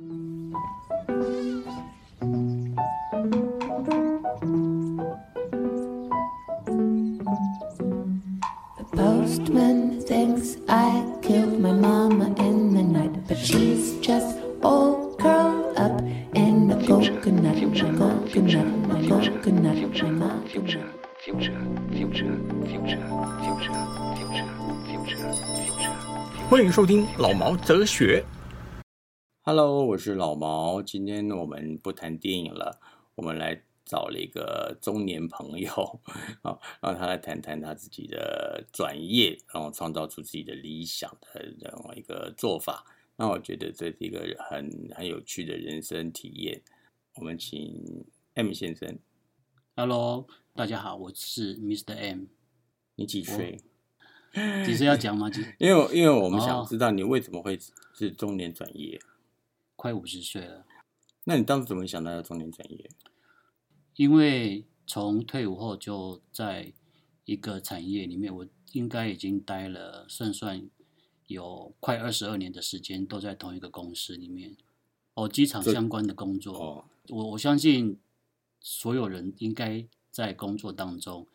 The postman thinks I killed my mama in the night, but she's just all curled up in a coconut, a coconut, a coconut, a coconut. 欢迎收听老毛哲学。Hello，我是老毛。今天我们不谈电影了，我们来找了一个中年朋友啊，让他来谈谈他自己的转业，然后创造出自己的理想的这样一个做法。那我觉得这是一个很很有趣的人生体验。我们请 M 先生，Hello，大家好，我是 Mr. M。你几岁？几岁要讲吗？因为因为我们想哦知道你为什么会是中年转业，快五十岁了，那你当时怎么想到要中年转业？因为从退伍后就在一个产业里面，我应该已经待了算算有快二十二年的时间，都在同一个公司里面。哦，机场相关的工作，哦，我我相信所有人应该在工作当中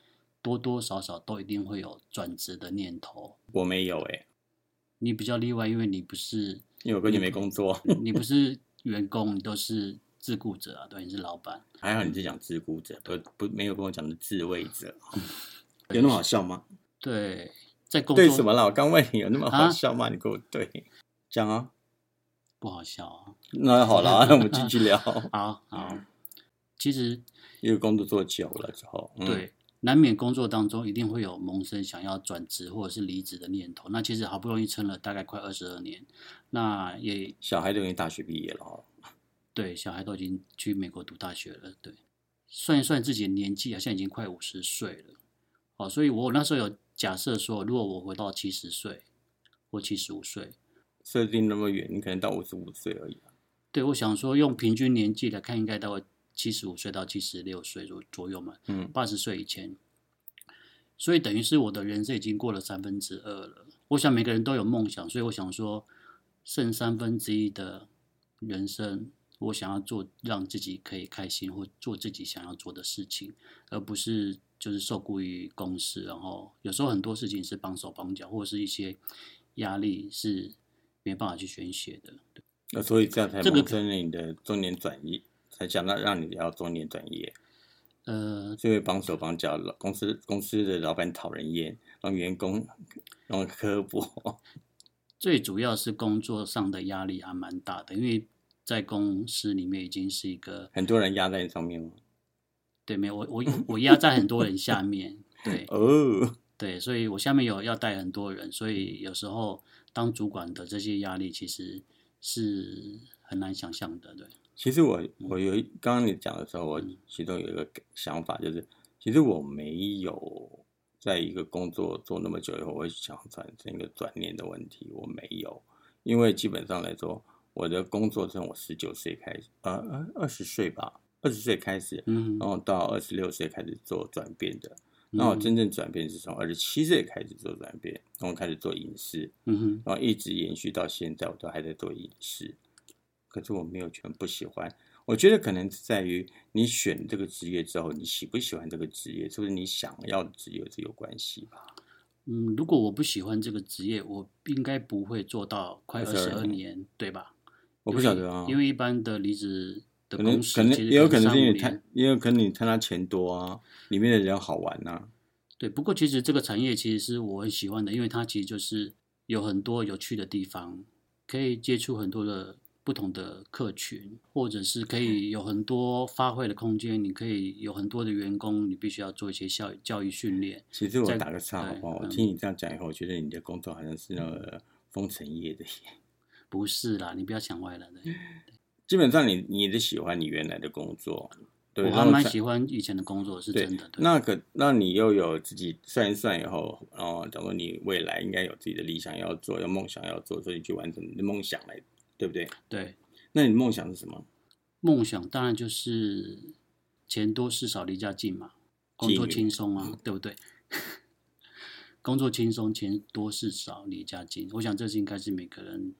多多少少都一定会有转职的念头。我没有哎、你比较例外，因为你不是因为我根本没工作。你不是员工，你都是自雇者啊，对，你是老板。还好你是讲自雇者，不不没有跟我讲的自卫者，有那么好笑吗？对，在工作对什么啦？我刚问你有那么好啊笑吗？你给我对讲啊。不好笑啊？那好了，那我们继续聊。好好，其实因为工作做久了之后，嗯、对，难免工作当中一定会有萌生想要转职或者是离职的念头。那其实好不容易撑了大概快二十二年，那也小孩都已经大学毕业了哦。对，小孩都已经去美国读大学了，对，算一算自己的年纪，好像已经快五十岁了。哦，所以我那时候有假设说，如果我回到七十岁或七十五岁，设定那么远，你可能到五十五岁而已啊。对，我想说用平均年纪来看，应该大概七十五岁到七十六岁左左右嘛，嗯，八十岁以前。所以等于是我的人生已经过了三分之二了。我想每个人都有梦想，所以我想说，剩三分之一的人生，我想要做让自己可以开心，或做自己想要做的事情，而不是就是受雇于公司。然后有时候很多事情是绑手绑脚，或者是一些压力是没办法去宣泄的。那所以这样才这个萌生了你的中年转业，才想到让你要中年转业，呃，是因为绑手绑脚，公司公司的老板讨人厌，让员工让刻薄。最主要是工作上的压力还蛮大的，因为在公司里面已经是一个很多人压在你上面吗？对没有我我我压在很多人下面，对 哦，对，所以我下面有要带很多人，所以有时候当主管的这些压力其实是很难想象的，对，其实我我有一刚刚你讲的时候，我嗯其中有一个想法，就是其实我没有在一个工作做那么久以后，我会想转成一个转念的问题，我没有，因为基本上来说，我的工作从我十九岁开始，呃呃二十岁吧，二十岁开始，嗯然后到二十六岁开始做转变的。那我嗯真正转变是从二十七岁开始做转变，然后开始做影视，嗯哼，然后一直延续到现在，我都还在做影视。可是我没有全不喜欢，我觉得可能是在于你选这个职业之后，你喜不喜欢这个职业，是不是你想要的职业是有关系吧？嗯，如果我不喜欢这个职业，我应该不会做到快二十二年，对吧？我不晓得啊，因为一般的离职的可能公司可能其实也有可能是因为贪，也有可能你贪他钱多啊，里面的人好玩呐、啊。对，不过其实这个产业其实是我很喜欢的，因为它其实就是有很多有趣的地方，可以接触很多的不同的客群，或者是可以有很多发挥的空间。你可以有很多的员工，你必须要做一些教教育训练。其实我打个岔好不好？我听你这样讲以后，我觉得你的工作好像是那个封尘业的耶。不是啦，你不要想歪了。对基本上你你也喜欢你原来的工作，对，我还蛮喜欢以前的工作，是真的。那个，那你又有自己算一算以后，然后假如你未来应该有自己的理想要做，有梦想要做，所以去完成你的梦想来，对不对？对，那你的梦想是什么？梦想当然就是钱多事少离家近嘛，工作轻松啊，对不对？工作轻松，钱多事少离家近，我想这是应该是每个人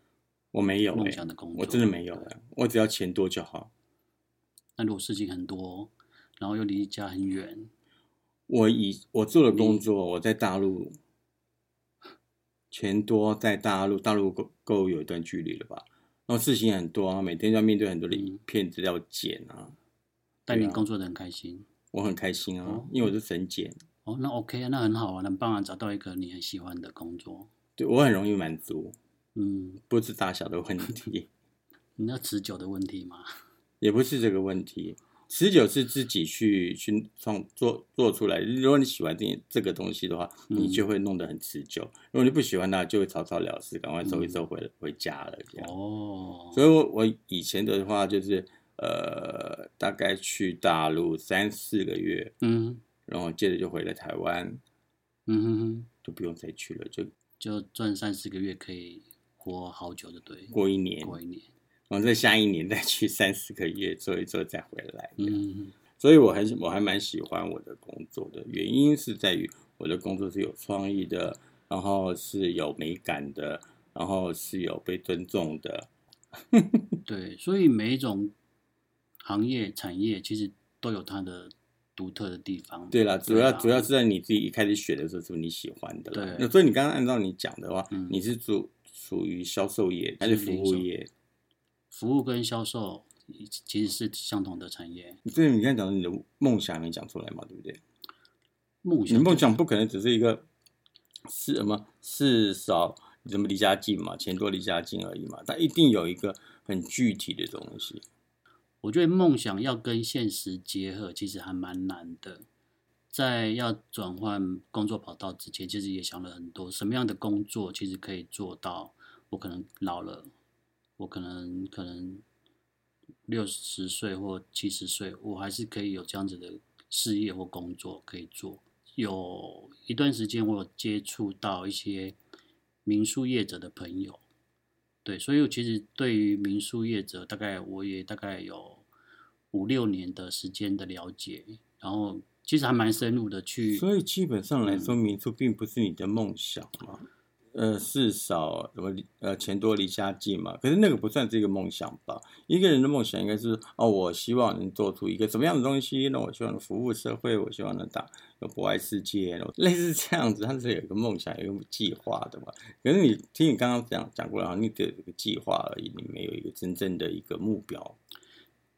我没有、梦欸，想的工作？我真的没有、欸，我只要钱多就好。那如果事情很多，然后又离家很远，我以我做的工作，我在大陆，钱多，在大陆，大陆够够有一段距离了吧？然后事情很多啊，每天要面对很多的影片子要剪啊，但你工作的很开心。我很开心啊哦，因为我是神剪，哦，那 OK 啊，那很好啊，很棒啊，找到一个你很喜欢的工作。对我很容易满足，嗯，不是大小的问题，你要持久的问题吗？也不是这个问题。持久是自己去去创做做出来。如果你喜欢这这个东西的话，你嗯就会弄得很持久；如果你不喜欢它，就会草草了事，赶快收一收回回家了这样。哦，所以我，我以前的话就是，呃，大概去大陆三四个月，嗯。然后接着就回来台湾，嗯哼哼，就不用再去了，就就赚三四个月可以活好久的，对，过一年，过一年。然后再下一年再去三四个月做一做再回来。嗯，所以我还是我还蛮喜欢我的工作的，原因是在于我的工作是有创意的，然后是有美感的，然后是有被尊重的。对，所以每一种行业产业其实都有它的独特的地方。对啦，主要啊主要是在你自己一开始选的时候是不是你喜欢的啦。对那所以你刚刚按照你讲的话，嗯你是属属于销售业还是服务业？服务跟销售其实是相同的产业。所以你刚才讲的你的梦想没讲出来嘛，对不对？你梦想，梦想不可能只是一个是什么事少怎么离家近嘛，钱多离家近而已嘛，但一定有一个很具体的东西。我觉得梦想要跟现实结合，其实还蛮难的。在要转换工作跑道之前，其实也想了很多，什么样的工作其实可以做到。我可能老了，我可能可能六十岁或七十岁，我还是可以有这样子的事业或工作可以做。有一段时间，我有接触到一些民宿业者的朋友，对，所以我其实对于民宿业者，大概我也大概有五六年的时间的了解，然后其实还蛮深入的去，所以基本上来说，民宿并不是你的梦想嘛。呃，事少什么呃钱多离家近嘛，可是那个不算是一个梦想吧？一个人的梦想应该是哦，我希望能做出一个什么样的东西，那我希望能服务社会，我希望能打有博爱世界，类似这样子，它是有一个梦想，有一个计划的嘛。可是你听你刚刚讲讲过了，你只有一个计划而已，你没有一个真正的一个目标，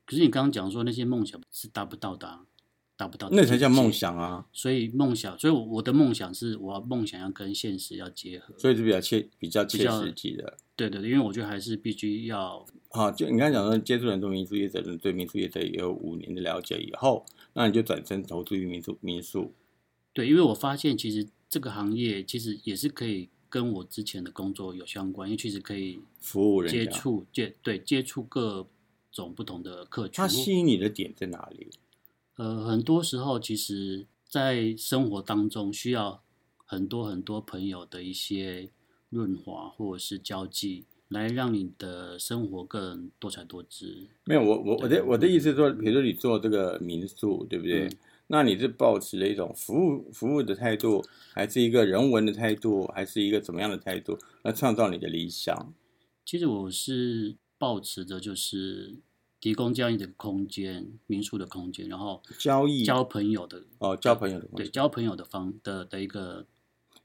可是你刚刚讲说那些梦想是达不到的啊、达不到那才叫梦。想啊！所以梦想，所以我我的梦想是，我要梦想要跟现实要结合。所以是比较切比较切实际的。对对对，因为我觉得还是必须要好，就你刚才讲说接触很多民宿业者，对民宿业者也有五年的了解以后，那你就转身投资于民宿民宿。对，因为我发现其实这个行业其实也是可以跟我之前的工作有相关，因为其实可以服务人接触接对接触各种不同的客群。它吸引你的点在哪里？呃，很多时候其实，在生活当中需要很多很多朋友的一些润滑或者是交际，来让你的生活更多彩多姿。没有，我我我的我的意思是说，比如说你做这个民宿，对不对？嗯那你是保持了一种服务服务的态度，还是一个人文的态度，还是一个怎么样的态度，来创造你的理想？其实我是保持着就是提供这样一个空间，民宿的空间，然后交易交朋友的，哦，交朋友的对，交朋友的方的的一个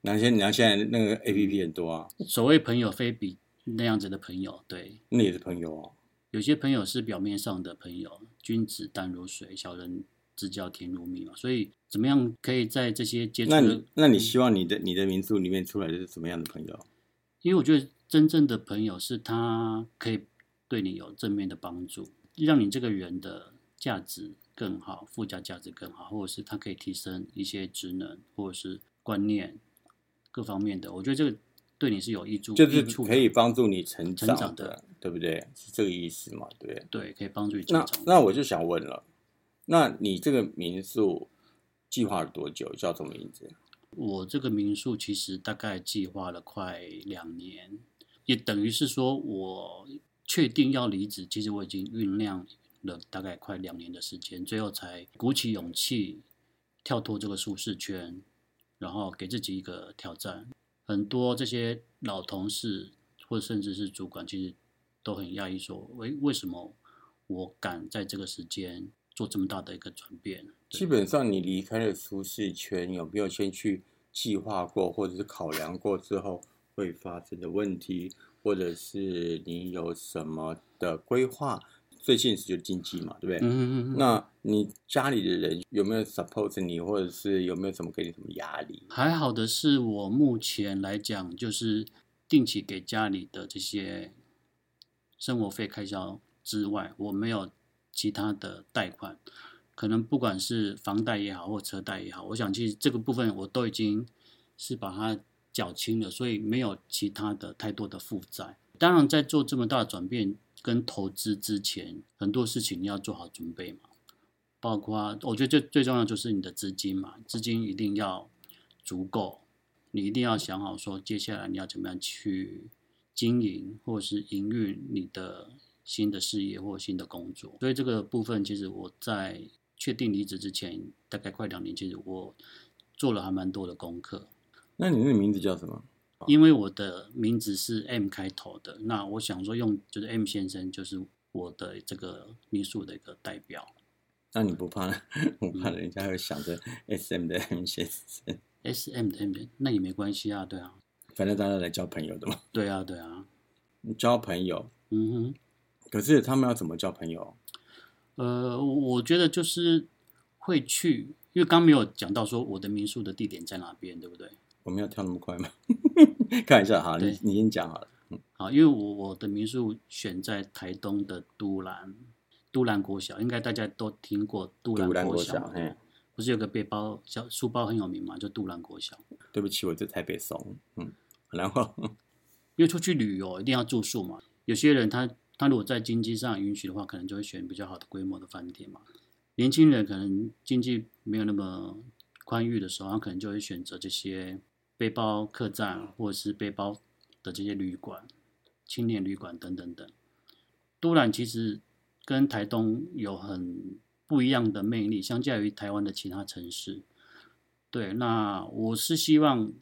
那现你看现在那个 A P P 很多啊，所谓朋友非比那样子的朋友，对，那也是朋友哦。有些朋友是表面上的朋友，君子淡如水，小人之交甜如蜜嘛。所以怎么样可以在这些接触那你，那你希望你的你的民宿里面出来的是什么样的朋友？因为我觉得真正的朋友是他可以对你有正面的帮助，让你这个人的价值更好，附加价值更好，或者是他可以提升一些职能或者是观念各方面的。我觉得这个对你是有益处，就是可以帮助你成长的的，对不对？是这个意思嘛？对不对？对，可以帮助你成那长。那我就想问了，那你这个民宿计划了多久？叫什么名字？我这个民宿其实大概计划了快两年，也等于是说我确定要离职，其实我已经酝酿了大概快两年的时间，最后才鼓起勇气跳脱这个舒适圈，然后给自己一个挑战。很多这些老同事或甚至是主管，其实都很讶异，说为为什么我敢在这个时间做这么大的一个转变？基本上你离开了舒适圈，有没有先去计划过，或者是考量过之后会发生的问题，或者是你有什么的规划？最现实就是经济嘛，对不对？嗯嗯嗯，那你家里的人有没有 support 你，或者是有没有什么给你什么压力？还好的是我目前来讲，就是定期给家里的这些生活费开销之外，我没有其他的贷款，可能不管是房贷也好，或车贷也好，我想其实这个部分我都已经是把它缴清了，所以没有其他的太多的负债。当然，在做这么大的转变跟投资之前，很多事情你要做好准备嘛。包括我觉得最最重要就是你的资金嘛，资金一定要足够，你一定要想好说接下来你要怎么样去经营或是营运你的新的事业或新的工作。所以这个部分其实我在确定离职之前，大概快两年，其实我做了还蛮多的功课。那你那个名字叫什么？因为我的名字是 M 开头的，那我想说用就是 M 先生就是我的这个民宿的一个代表。那你不怕？我怕人家会想着 S M 的 M 先生，S M 的 M 那也没关系啊，对啊，反正大家来交朋友的嘛。对啊，对啊，交朋友，嗯哼，可是他们要怎么交朋友？呃，我觉得就是会去，因为刚没有讲到说我的民宿的地点在哪边，对不对？我们要跳那么快吗？看一下哈，你对你先讲好了。好，因为我我的民宿选在台东的都兰，都兰国小，应该大家都听过都兰国国小嘿不是有个背包小书包很有名嘛，就都兰国小。对不起，我在台北怂。嗯，然后因为出去旅游一定要住宿嘛，有些人他他如果在经济上允许的话，可能就会选比较好的规模的饭店嘛。年轻人可能经济没有那么宽裕的时候，他可能就会选择这些背包客栈或者是背包的这些旅馆、青年旅馆等等等。都兰其实跟台东有很不一样的魅力，相较于台湾的其他城市。对，那我是希望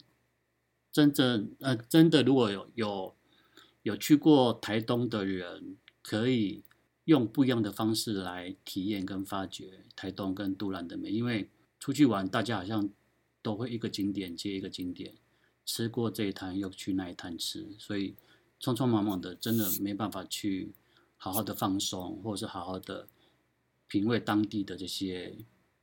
真正呃，真的如果有有有去过台东的人，可以用不一样的方式来体验跟发掘台东跟都兰的美。因为出去玩，大家好像都会一个景点接一个景点，吃过这一摊又去那一摊吃，所以匆匆忙忙的，真的没办法去好好的放松，或者是好好的品味当地的这些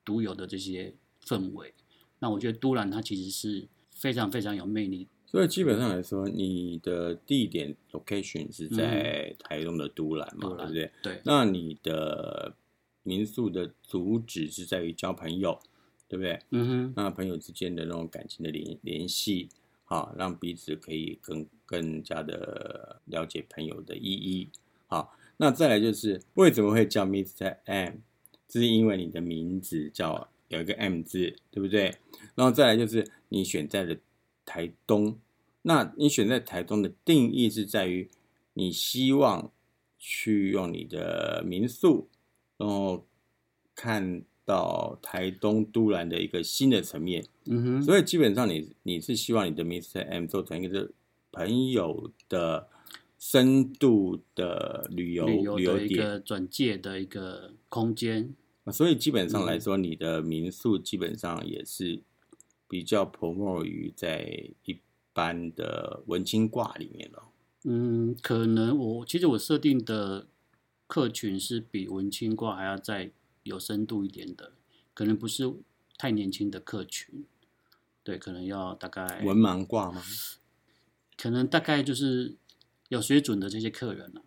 独有的这些氛围。那我觉得都兰它其实是非常非常有魅力。所以基本上来说，你的地点 location 是在台东的都兰嘛，对不对？对，那你的民宿的主旨是在于交朋友，对不对？嗯哼，那朋友之间的那种感情的联联系，啊，让彼此可以更更加的了解朋友的意义。好，那再来就是为什么会叫 Mr. M？这是因为你的名字叫有一个 M 字，对不对？然后再来就是你选在了台东，那你选在台东的定义是在于你希望去用你的民宿，然后看到台东都兰的一个新的层面，嗯哼，所以基本上你你是希望你的 Mr. M 做成一个朋友的深度的旅游旅游的一个转介的一个空间。所以基本上嗯来说，你的民宿基本上也是比较 promote 于在一般的文青挂里面了。嗯，可能我其实我设定的客群是比文青挂还要再有深度一点的，可能不是太年轻的客群。对，可能要大概文盲挂吗？可能大概就是有水准的这些客人了、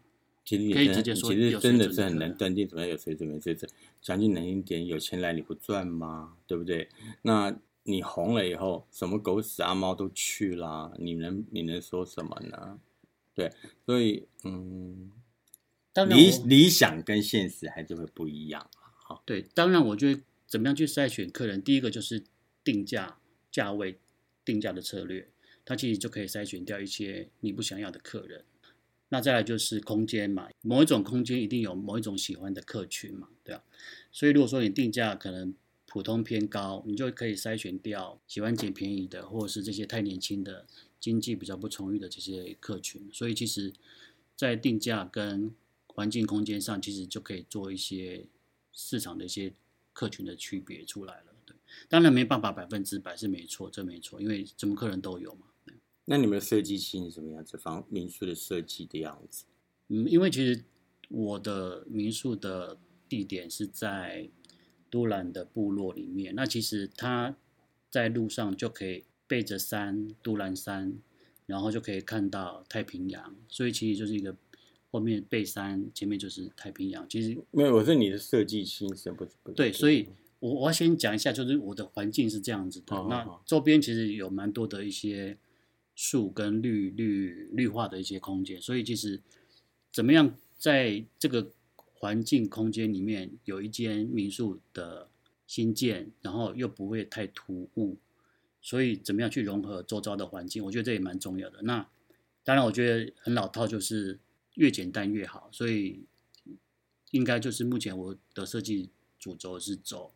可以其实也真直接说其实真的是很水准的客人难断定怎么样有水准没水准。讲句难听点，有钱来你不赚吗？对不对？那你红了以后，什么狗屎阿猫都去啦，你能你能说什么呢？对，所以嗯，理理想跟现实还是会不一样。对，当然我觉得怎么样去筛选客人，第一个就是定价、价位、定价的策略，它其实就可以筛选掉一些你不想要的客人。那再来就是空间嘛，某一种空间一定有某一种喜欢的客群嘛，对吧、所以如果说你定价可能普通偏高，你就可以筛选掉喜欢捡便宜的，或者是这些太年轻的、经济比较不充裕的这些客群。所以其实在定价跟环境空间上，其实就可以做一些市场的一些客群的区别出来了。对，当然没办法百分之百是没错，这没错，因为什么客人都有嘛。那你们的设计性是什么样子？房民宿的设计的样子？嗯，因为其实我的民宿的地点是在都兰的部落里面，那其实它在路上就可以背着山，都兰山，然后就可以看到太平洋，所以其实就是一个后面背山，前面就是太平洋。其实没有，我说你的设计性是不是？不是对，所以我我要先讲一下，就是我的环境是这样子的。那周边其实有蛮多的一些树跟绿绿绿化的一些空间，所以其实怎么样在这个环境空间里面有一间民宿的新建，然后又不会太突兀，所以怎么样去融合周遭的环境，我觉得这也蛮重要的。那当然，我觉得很老套，就是越简单越好，所以应该就是目前我的设计主轴是走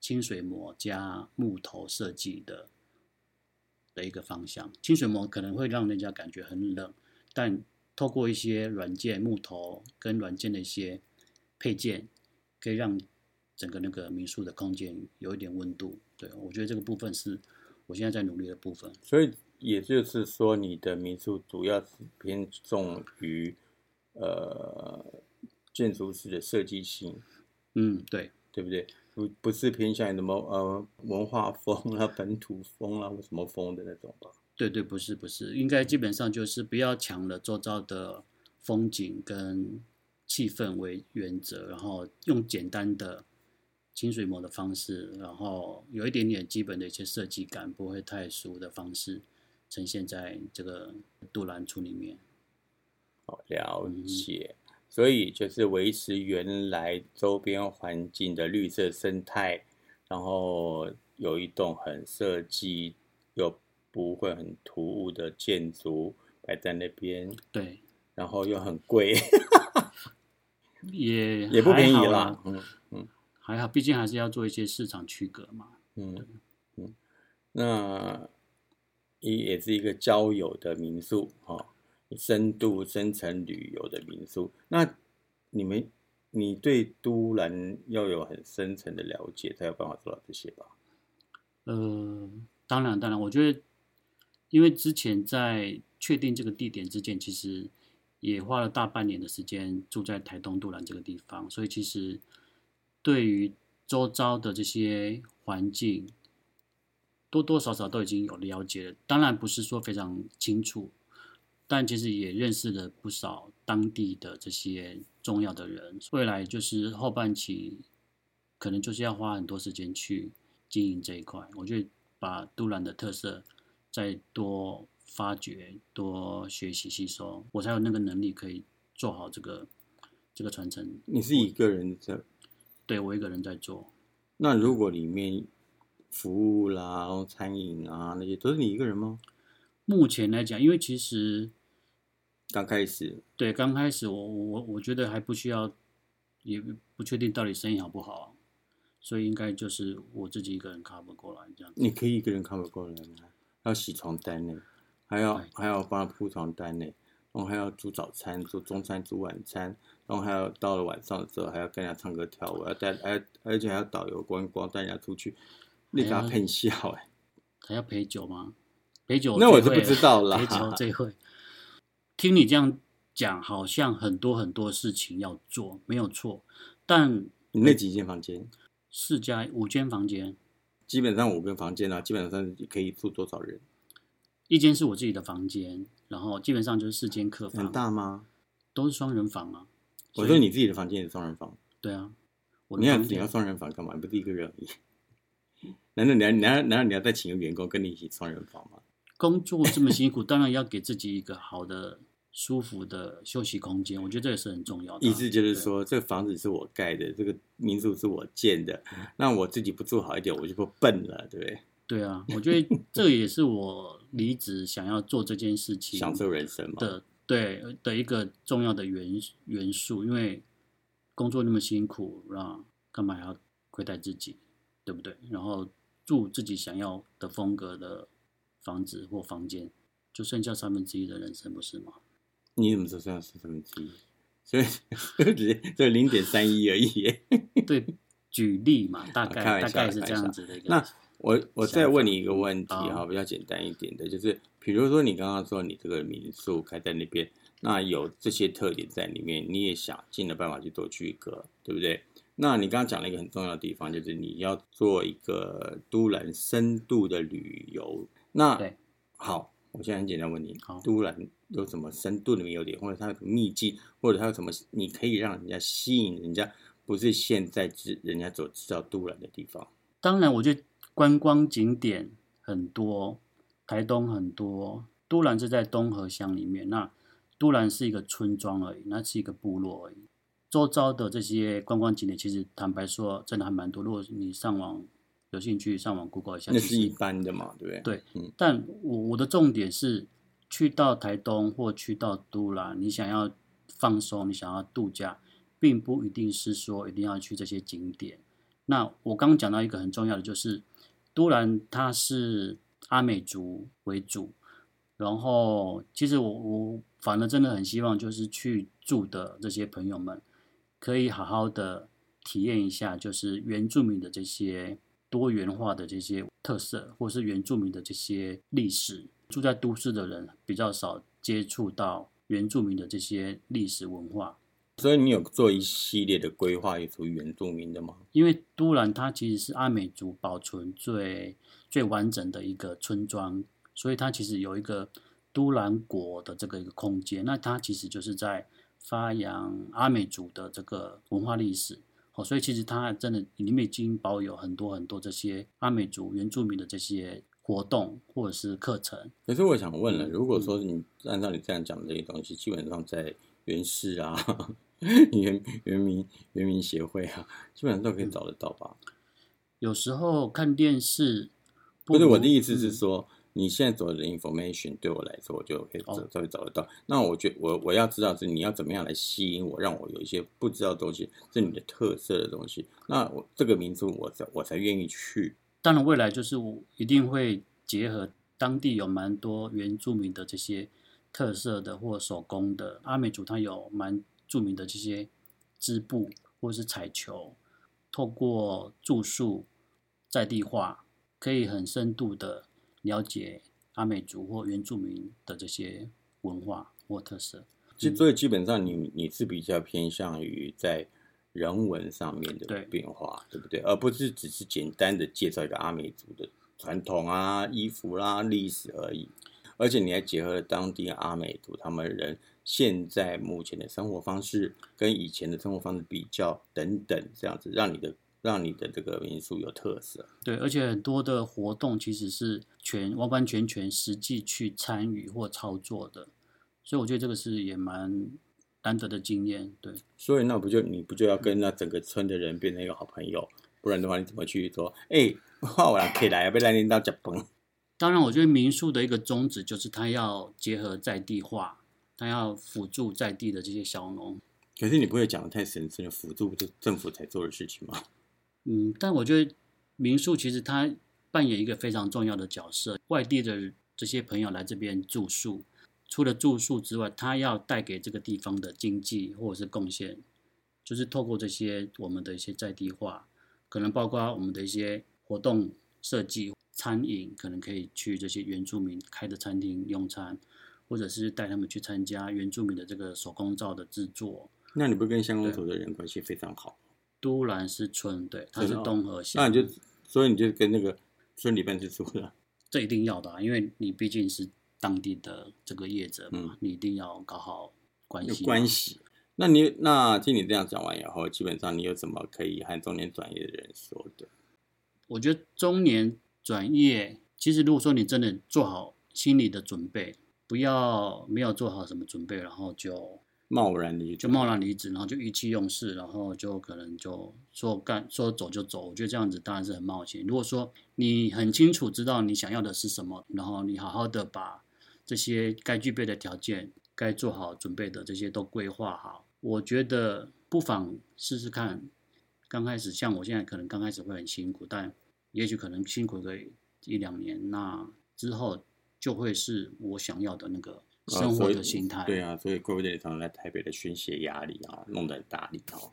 清水模加木头设计的的一个方向。清水模可能会让人家感觉很冷，但透过一些软件木头跟软件的一些配件，可以让整个那个民宿的空间有一点温度。对我觉得这个部分是我现在在努力的部分。所以也就是说，你的民宿主要是偏重于呃建筑师的设计性，嗯，对。对不对？不不是偏向于什么呃文化风啊、本土风啊或什么风的那种吧？对对，不是不是，应该基本上就是不要抢了周遭的风景跟气氛为原则，然后用简单的清水模的方式，然后有一点点基本的一些设计感，不会太俗的方式呈现在这个杜兰处里面。哦，了解。所以就是维持原来周边环境的绿色生态，然后有一栋很设计又不会很突兀的建筑摆在那边，对，然后又很贵，也也不便宜啦嗯。嗯还好，毕竟还是要做一些市场区隔嘛。嗯嗯，那也也是一个交友的民宿哈、深度深层旅游的民宿。那你们你对都兰要有很深层的了解，才有办法做到这些吧？呃，当然，当然，我觉得，因为之前在确定这个地点之前，其实也花了大半年的时间住在台东都兰这个地方，所以其实对于周遭的这些环境，多多少少都已经有了解了。当然不是说非常清楚，但其实也认识了不少当地的这些重要的人。未来就是后半期，可能就是要花很多时间去经营这一块。我觉得把都兰的特色再多发掘、多学习吸收，我才有那个能力可以做好这个这个传承。你是一个人在，对我一个人在做，那如果里面服务啦、然后餐饮啊那些都是你一个人吗？目前来讲，因为其实刚开始，对刚开始我我我觉得还不需要，也不确定到底生意好不好啊，所以应该就是我自己一个人 cover 过来这样子。你可以一个人 cover 过来吗？还要洗床单呢，还要还要帮他铺床单呢，然后还要煮早餐、煮中餐、煮晚餐，然后还要到了晚上的时候还要跟人家唱歌跳舞，要带而而且还要导游观光带人家出去，你给他还要骗笑哎、还要陪酒吗？陪酒那我最会是不知道了陪酒最会。听你这样讲，好像很多很多事情要做，没有错。但你那几间房间，四家五间房间，基本上五个房间啊，基本上可以住多少人？一间是我自己的房间，然后基本上就是四间客房，很大吗？都是双人房啊。我说你自己的房间也是双人房，对啊，我你要你要双人房干嘛？你不是一个人而已。难道你要难道难道你要再请个员工跟你一起双人房吗？工作这么辛苦，当然要给自己一个好的、舒服的休息空间。我觉得这也是很重要的啊。意思就是，说，这个房子是我盖的，这个民宿是我建的，那我自己不做好一点，我就不笨了，对不对？对啊，我觉得这也是我离职想要做这件事情享受人生嘛。的对的一个重要的元元素，因为工作那么辛苦，让干嘛还要亏待自己，对不对？然后住自己想要的风格的房子或房间，就剩下三分之一的人生，不是吗？你怎么知道这样是三分之一？所以只零点三一而已耶。对，举例嘛，大概大概是这样子的一个。那我我再问你一个问题哈，比较简单一点的，就是比如说你刚刚说你这个民宿开在那边，那有这些特点在里面，你也想尽了办法去做区隔，对不对？那你刚刚讲了一个很重要的地方，就是你要做一个都兰深度的旅游。那对好，我现在很简单问你好，都兰有什么深度的旅游点，或者它有什么秘籍，或者它有什么你可以让人家吸引人家，不是现在知人家所知道都兰的地方？当然，我觉得观光景点很多，台东很多，都兰是在东河乡里面。那都兰是一个村庄而已，那是一个部落而已。周遭的这些观光景点，其实坦白说，真的还蛮多。如果你上网有兴趣，上网 Google 一下，那是一般的嘛，对不对？对嗯，但我我的重点是，去到台东或去到都兰，你想要放松，你想要度假，并不一定是说一定要去这些景点。那我刚刚讲到一个很重要的，就是都兰它是阿美族为主，然后其实我我反而真的很希望，就是去住的这些朋友们，可以好好的体验一下，就是原住民的这些多元化的这些特色，或是原住民的这些历史。住在都市的人比较少接触到原住民的这些历史文化，所以你有做一系列的规划，也属于原住民的吗？因为都兰它其实是阿美族保存最最完整的一个村庄，所以它其实有一个都兰国的这个一个空间。那它其实就是在发扬阿美族的这个文化历史。哦，所以其实它真的里面已经保有很多很多这些阿美族原住民的这些活动或者是课程。可是我想问嗯了，如果说你按照你这样讲的这些东西，基本上在原市啊、原原民原民协会啊，基本上都可以找得到吧？有时候看电视，不是我的意思是嗯说，你现在走的 information 对我来说，我就可以找哦稍微找得到。那我觉我我要知道是你要怎么样来吸引我，让我有一些不知道的东西，是你的特色的东西。那我这个民宿我才我才愿意去。当然，未来就是我一定会结合当地有蛮多原住民的这些特色的或手工的阿美族，它有蛮著名的这些织布或是彩球，透过住宿在地化，可以很深度的了解阿美族或原住民的这些文化或特色。其所以基本上你你是比较偏向于在人文上面的变化，对不对？而不是只是简单的介绍一个阿美族的传统啊、衣服啦、历史而已。而且你还结合了当地阿美族他们人现在目前的生活方式跟以前的生活方式比较等等，这样子让你的让你的这个民宿有特色。对，而且很多的活动其实是全完完全全实际去参与或操作的，所以我觉得这个是也蛮难得的经验。对，所以那不就你不就要跟那整个村的人变成一个好朋友？不然的话，你怎么去说？哎、我来可以来，要不来领导脚崩。当然，我觉得民宿的一个宗旨就是它要结合在地化，它要辅助在地的这些小农。可是你不会讲的太神圣的辅助这政府才做的事情吗？嗯，但我觉得民宿其实它扮演一个非常重要的角色。外地的这些朋友来这边住宿，除了住宿之外，他要带给这个地方的经济或者是贡献，就是透过这些我们的一些在地化，可能包括我们的一些活动设计、餐饮，可能可以去这些原住民开的餐厅用餐，或者是带他们去参加原住民的这个手工皂的制作。那你不跟乡公所的人关系非常好？都兰是村，对，它是东河县，那你就所以你就跟那个村里面去住了。这一定要的、啊，因为你毕竟是当地的这个业者嘛，嗯你一定要搞好关有系。关系。那你那听你这样讲完以后，基本上你有什么可以和中年转业的人说的？我觉得中年转业，其实如果说你真的做好心理的准备，不要没有做好什么准备，然后就贸然的就贸然离职，然后就意气用事，然后就可能就说干说走就走。我觉得这样子当然是很冒险。如果说你很清楚知道你想要的是什么，然后你好好的把这些该具备的条件、该做好准备的这些都规划好，我觉得不妨试试看。刚开始像我现在可能刚开始会很辛苦，但也许可能辛苦个一两年，那之后就会是我想要的那个生活的心态。对啊，所以怪不得你常常在台北的宣泄压力啊，弄得很大力哦。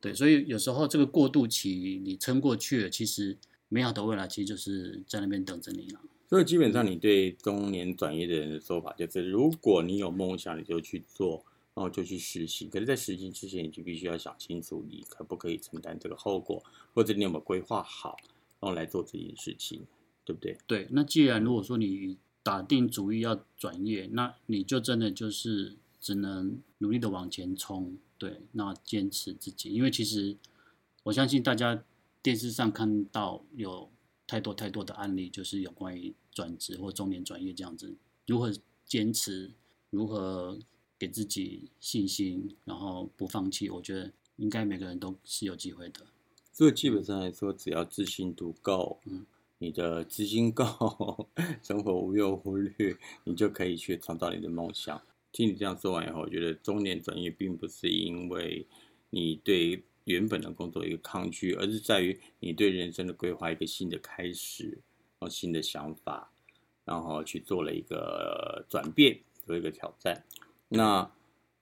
对，所以有时候这个过渡期你撑过去了，其实美好的未来其实就是在那边等着你了。所以基本上，你对中年转业的人的说法就是：如果你有梦想，你就去做，然后就去实行。可是，在实行之前，你就必须要想清楚，你可不可以承担这个后果，或者你有没有规划好，然后来做这件事情，对不对？对，那既然如果说你打定主意要转业，那你就真的就是只能努力的往前冲，对，那坚持自己，因为其实我相信大家电视上看到有太多太多的案例，就是有关于转职或中年转业这样子，如何坚持，如何给自己信心，然后不放弃，我觉得应该每个人都是有机会的。所以基本上来说，只要自信度够，嗯，你的资金够，生活无忧无虑，你就可以去创造你的梦想。听你这样说完以后，我觉得中年转业并不是因为你对原本的工作一个抗拒，而是在于你对人生的规划一个新的开始，然后新的想法，然后去做了一个转变，做一个挑战。那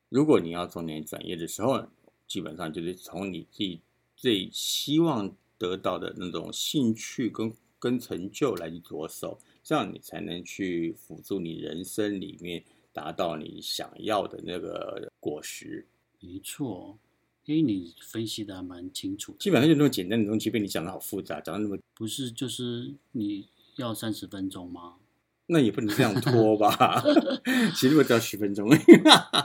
如果你要中年转业的时候，基本上就是从你自己最希望得到的那种兴趣跟跟成就来去着手，这样你才能去辅助你人生里面达到你想要的那个果实。没错，诶，你分析的还蛮清楚。基本上就那么简单的东西，被你讲的好复杂，讲的那么不是就是你要三十分钟吗？那也不能这样拖吧？其实我只要十分钟。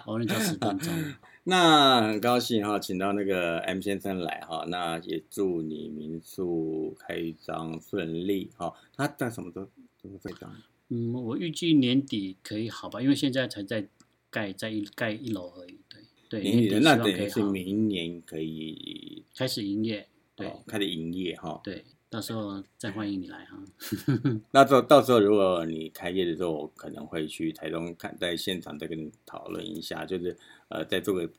哦，你只要十分钟。那很高兴哈，请到那个 M 先生来哈，那也祝你民宿开张顺利哈。他在什么时候都会开张？嗯，我预计年底可以好吧，因为现在才在盖，在一盖一楼而已。对对，年底那底希望等于是明年可以开始营业。对、哦开始营业哈。对，到时候再欢迎你来哈。那到到时候如果你开业的时候，我可能会去台东看，在现场再跟你讨论一下，就是呃再做个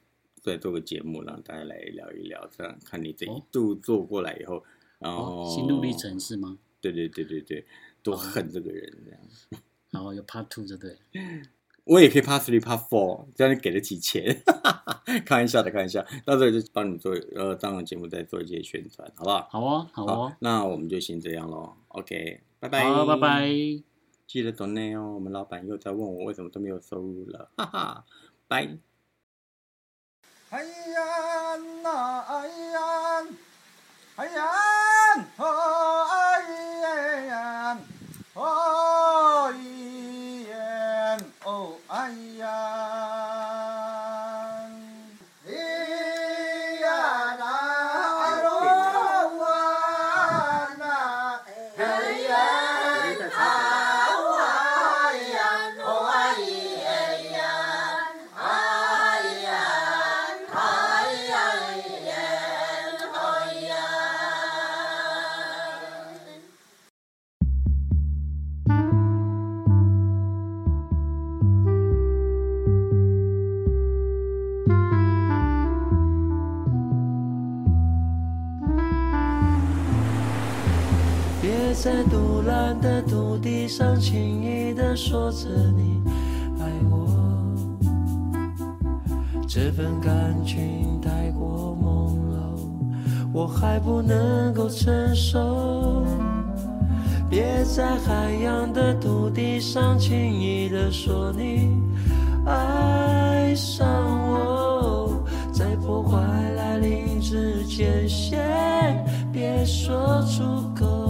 再做个节目，让大家来聊一聊，这样看你这度做过来以后，然后、哦，心路历程是吗？对对对对对，多恨这个人这样。然后有 Part Two 就对了。我也可以 part three part four，这样你给得起钱？开玩笑的，开玩笑。到时候就帮你做呃，当然节目再做一些宣传，好不好？好哦，好哦，那我们就先这样喽。OK，拜拜。好，拜拜。记得 donate 哦。我们老板又在问我为什么都没有收入了，哈哈，拜。哎呀呐，哎呀，哎呀，哦哎呀，哦哎呀，哦哎呀，在独蓝的土地上轻易地说着你爱我，这份感情太过朦胧，我还不能够承受。别在海洋的土地上轻易地说你爱上我，在破坏来临之前，先别说出口